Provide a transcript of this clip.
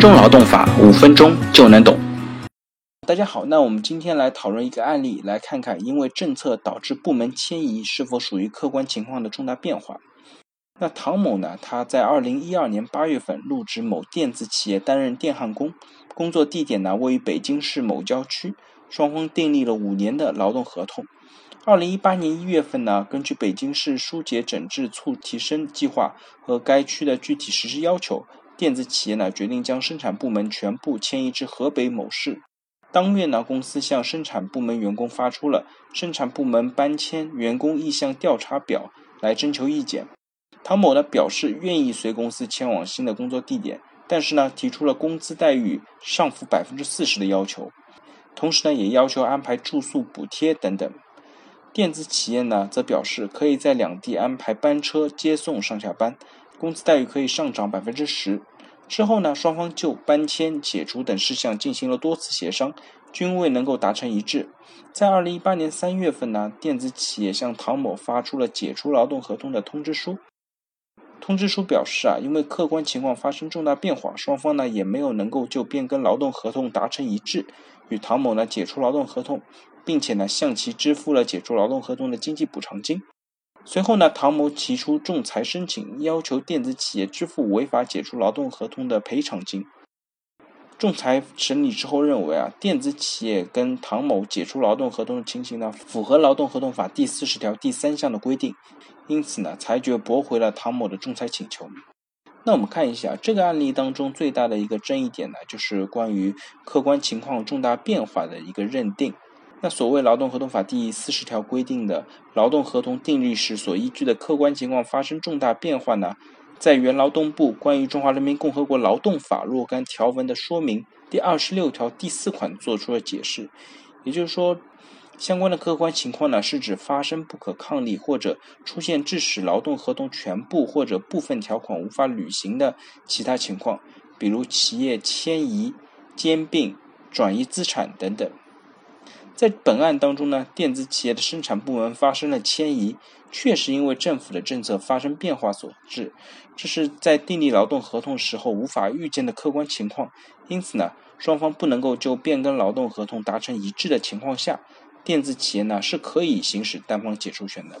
钟劳动法，五分钟就能懂。大家好，那我们今天来讨论一个案例，来看看因为政策导致部门迁移是否属于客观情况的重大变化。那唐某呢，他在二零一二年八月份入职某电子企业担任电焊工，工作地点呢位于北京市某郊区，双方订立了五年的劳动合同。二零一八年一月份呢，根据北京市疏解整治促提升计划和该区的具体实施要求。电子企业呢决定将生产部门全部迁移至河北某市。当月呢，公司向生产部门员工发出了生产部门搬迁员工意向调查表来征求意见。唐某呢表示愿意随公司迁往新的工作地点，但是呢提出了工资待遇上浮百分之四十的要求，同时呢也要求安排住宿补贴等等。电子企业呢则表示可以在两地安排班车接送上下班。工资待遇可以上涨百分之十。之后呢，双方就搬迁、解除等事项进行了多次协商，均未能够达成一致。在二零一八年三月份呢，电子企业向唐某发出了解除劳动合同的通知书。通知书表示啊，因为客观情况发生重大变化，双方呢也没有能够就变更劳动合同达成一致，与唐某呢解除劳动合同，并且呢向其支付了解除劳动合同的经济补偿金。随后呢，唐某提出仲裁申请，要求电子企业支付违法解除劳动合同的赔偿金。仲裁审理之后认为啊，电子企业跟唐某解除劳动合同的情形呢，符合劳动合同法第四十条第三项的规定，因此呢，裁决驳回了唐某的仲裁请求。那我们看一下这个案例当中最大的一个争议点呢，就是关于客观情况重大变化的一个认定。那所谓劳动合同法第四十条规定的劳动合同订立时所依据的客观情况发生重大变化呢，在原劳动部关于中华人民共和国劳动法若干条文的说明第二十六条第四款作出了解释。也就是说，相关的客观情况呢，是指发生不可抗力或者出现致使劳动合同全部或者部分条款无法履行的其他情况，比如企业迁移、兼并、转移资产等等。在本案当中呢，电子企业的生产部门发生了迁移，确实因为政府的政策发生变化所致，这是在订立劳动合同时候无法预见的客观情况。因此呢，双方不能够就变更劳动合同达成一致的情况下，电子企业呢是可以行使单方解除权的。